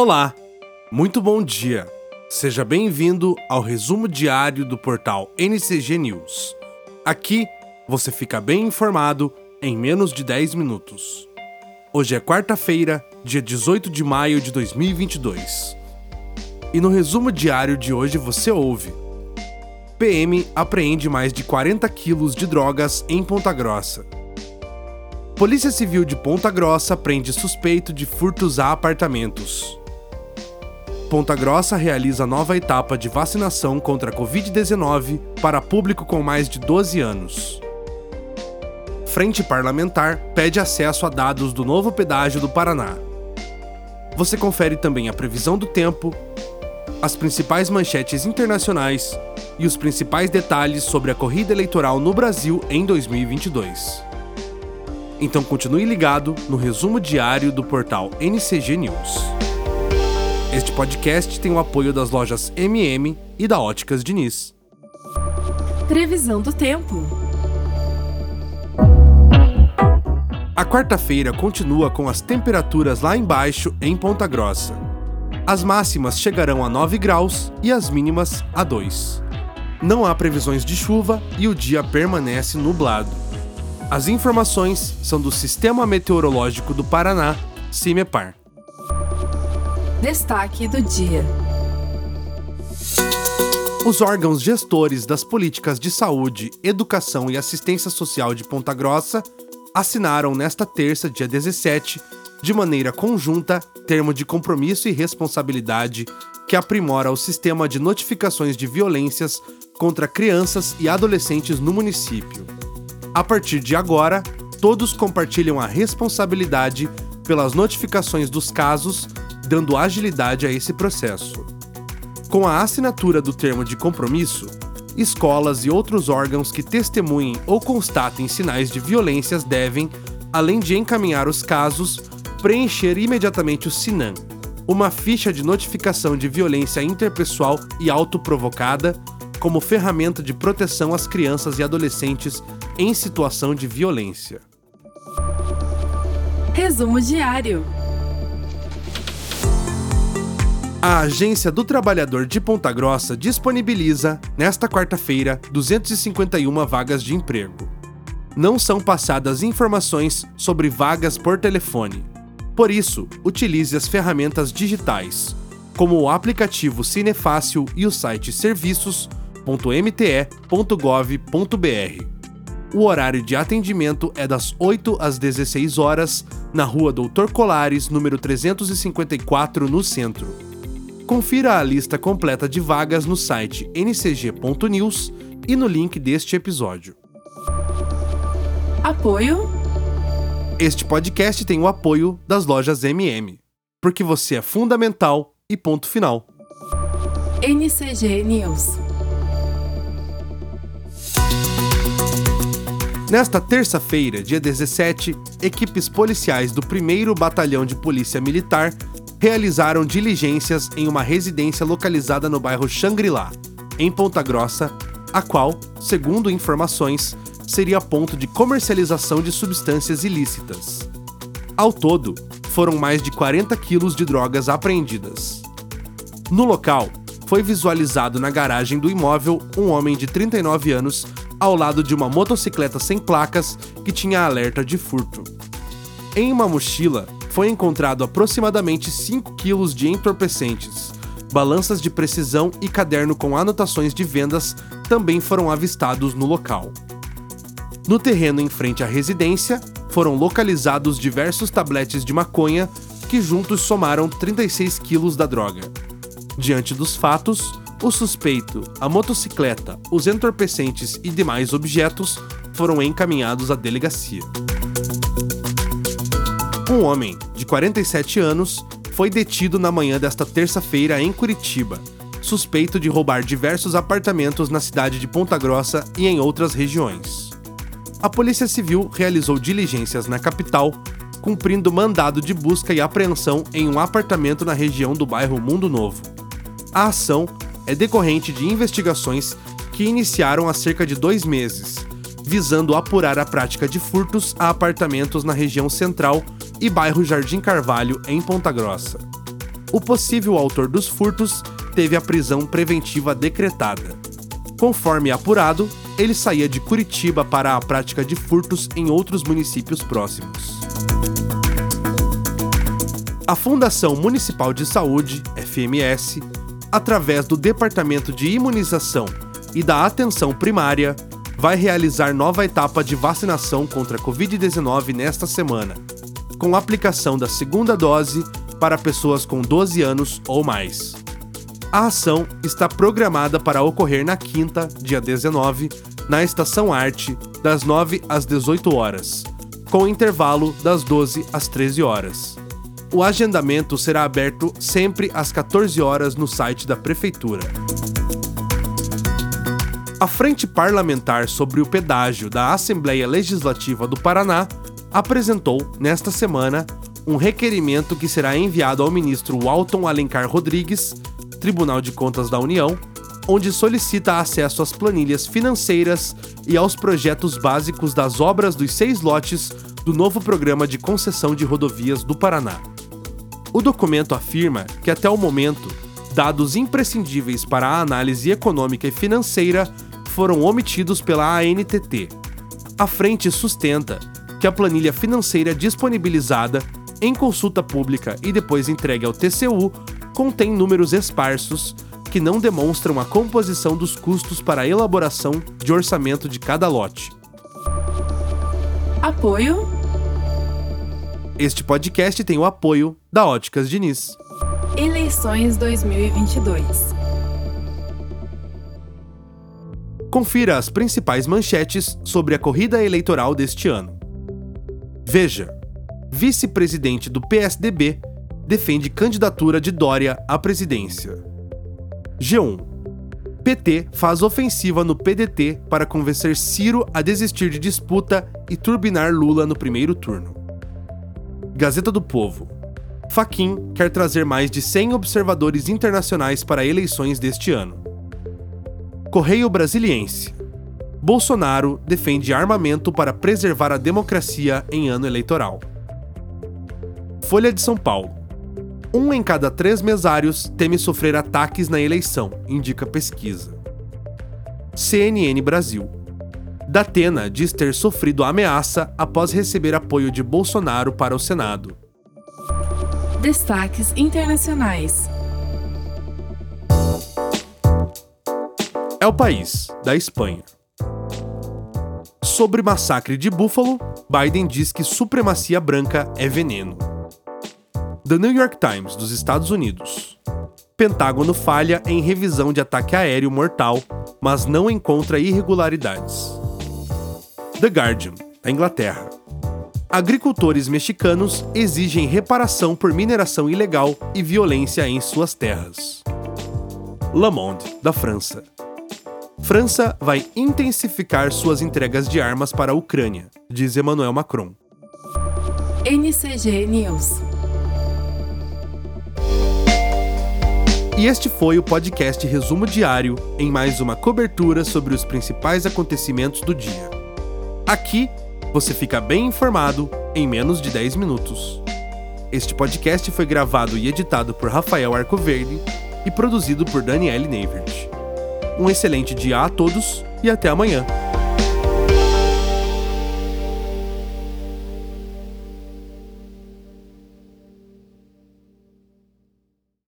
Olá, muito bom dia. Seja bem-vindo ao resumo diário do portal NCG News. Aqui você fica bem informado em menos de 10 minutos. Hoje é quarta-feira, dia 18 de maio de 2022. E no resumo diário de hoje você ouve: PM apreende mais de 40 quilos de drogas em Ponta Grossa. Polícia Civil de Ponta Grossa prende suspeito de furtos a apartamentos. Ponta Grossa realiza nova etapa de vacinação contra a Covid-19 para público com mais de 12 anos. Frente Parlamentar pede acesso a dados do novo pedágio do Paraná. Você confere também a previsão do tempo, as principais manchetes internacionais e os principais detalhes sobre a corrida eleitoral no Brasil em 2022. Então continue ligado no resumo diário do portal NCG News. Este podcast tem o apoio das lojas MM e da Óticas Diniz. Previsão do tempo. A quarta-feira continua com as temperaturas lá embaixo em Ponta Grossa. As máximas chegarão a 9 graus e as mínimas a 2. Não há previsões de chuva e o dia permanece nublado. As informações são do Sistema Meteorológico do Paraná, CIMEPAR. Destaque do dia. Os órgãos gestores das políticas de saúde, educação e assistência social de Ponta Grossa assinaram nesta terça, dia 17, de maneira conjunta, termo de compromisso e responsabilidade que aprimora o sistema de notificações de violências contra crianças e adolescentes no município. A partir de agora, todos compartilham a responsabilidade pelas notificações dos casos dando agilidade a esse processo. Com a assinatura do termo de compromisso, escolas e outros órgãos que testemunhem ou constatem sinais de violências devem, além de encaminhar os casos, preencher imediatamente o SINAM, uma ficha de notificação de violência interpessoal e autoprovocada, como ferramenta de proteção às crianças e adolescentes em situação de violência. Resumo diário. A Agência do Trabalhador de Ponta Grossa disponibiliza, nesta quarta-feira, 251 vagas de emprego. Não são passadas informações sobre vagas por telefone. Por isso, utilize as ferramentas digitais, como o aplicativo Cinefácil e o site serviços.mte.gov.br. O horário de atendimento é das 8 às 16 horas, na rua Doutor Colares, número 354, no centro. Confira a lista completa de vagas no site ncg.news e no link deste episódio. Apoio. Este podcast tem o apoio das lojas MM, porque você é fundamental e ponto final. NCG News. Nesta terça-feira, dia 17, equipes policiais do 1 Batalhão de Polícia Militar realizaram diligências em uma residência localizada no bairro Xangri-Lá, em Ponta Grossa, a qual, segundo informações, seria ponto de comercialização de substâncias ilícitas. Ao todo, foram mais de 40 quilos de drogas apreendidas. No local, foi visualizado na garagem do imóvel um homem de 39 anos ao lado de uma motocicleta sem placas que tinha alerta de furto. Em uma mochila foi encontrado aproximadamente 5 quilos de entorpecentes. Balanças de precisão e caderno com anotações de vendas também foram avistados no local. No terreno em frente à residência, foram localizados diversos tabletes de maconha que juntos somaram 36 quilos da droga. Diante dos fatos, o suspeito, a motocicleta, os entorpecentes e demais objetos foram encaminhados à delegacia. Um homem, de 47 anos, foi detido na manhã desta terça-feira em Curitiba, suspeito de roubar diversos apartamentos na cidade de Ponta Grossa e em outras regiões. A Polícia Civil realizou diligências na capital, cumprindo mandado de busca e apreensão em um apartamento na região do bairro Mundo Novo. A ação é decorrente de investigações que iniciaram há cerca de dois meses, visando apurar a prática de furtos a apartamentos na região central e bairro Jardim Carvalho, em Ponta Grossa. o possível autor dos furtos teve a prisão preventiva decretada. Conforme apurado, ele saía de Curitiba para a prática de furtos em outros municípios próximos. A Fundação Municipal de Saúde, FMS, através do Departamento de Imunização e da Atenção Primária, vai realizar nova etapa de vacinação contra a Covid-19 nesta semana, com aplicação da segunda dose para pessoas com 12 anos ou mais. A ação está programada para ocorrer na quinta, dia 19, na Estação Arte, das 9 às 18 horas, com intervalo das 12 às 13 horas. O agendamento será aberto sempre às 14 horas no site da Prefeitura. A Frente Parlamentar sobre o Pedágio da Assembleia Legislativa do Paraná apresentou, nesta semana, um requerimento que será enviado ao ministro Walton Alencar Rodrigues, Tribunal de Contas da União, onde solicita acesso às planilhas financeiras e aos projetos básicos das obras dos seis lotes do novo programa de concessão de rodovias do Paraná. O documento afirma que, até o momento, dados imprescindíveis para a análise econômica e financeira foram omitidos pela ANTT. A frente sustenta que a planilha financeira disponibilizada em consulta pública e depois entregue ao TCU contém números esparsos que não demonstram a composição dos custos para a elaboração de orçamento de cada lote. Apoio. Este podcast tem o apoio da Óticas Diniz. Eleições 2022. Confira as principais manchetes sobre a corrida eleitoral deste ano. Veja: vice-presidente do PSDB defende candidatura de Dória à presidência. G1: PT faz ofensiva no PDT para convencer Ciro a desistir de disputa e turbinar Lula no primeiro turno. Gazeta do Povo: Faquin quer trazer mais de 100 observadores internacionais para eleições deste ano. Correio Brasiliense. Bolsonaro defende armamento para preservar a democracia em ano eleitoral. Folha de São Paulo. Um em cada três mesários teme sofrer ataques na eleição, indica pesquisa. CNN Brasil. Datena diz ter sofrido ameaça após receber apoio de Bolsonaro para o Senado. Destaques internacionais. É o país, da Espanha. Sobre massacre de Buffalo, Biden diz que supremacia branca é veneno. The New York Times, dos Estados Unidos. Pentágono falha em revisão de ataque aéreo mortal, mas não encontra irregularidades. The Guardian, da Inglaterra. Agricultores mexicanos exigem reparação por mineração ilegal e violência em suas terras. Le Monde, da França. França vai intensificar suas entregas de armas para a Ucrânia, diz Emmanuel Macron. NCG News. E este foi o podcast Resumo Diário em mais uma cobertura sobre os principais acontecimentos do dia. Aqui você fica bem informado em menos de 10 minutos. Este podcast foi gravado e editado por Rafael Arcoverde e produzido por Daniele Neivert. Um excelente dia a todos e até amanhã.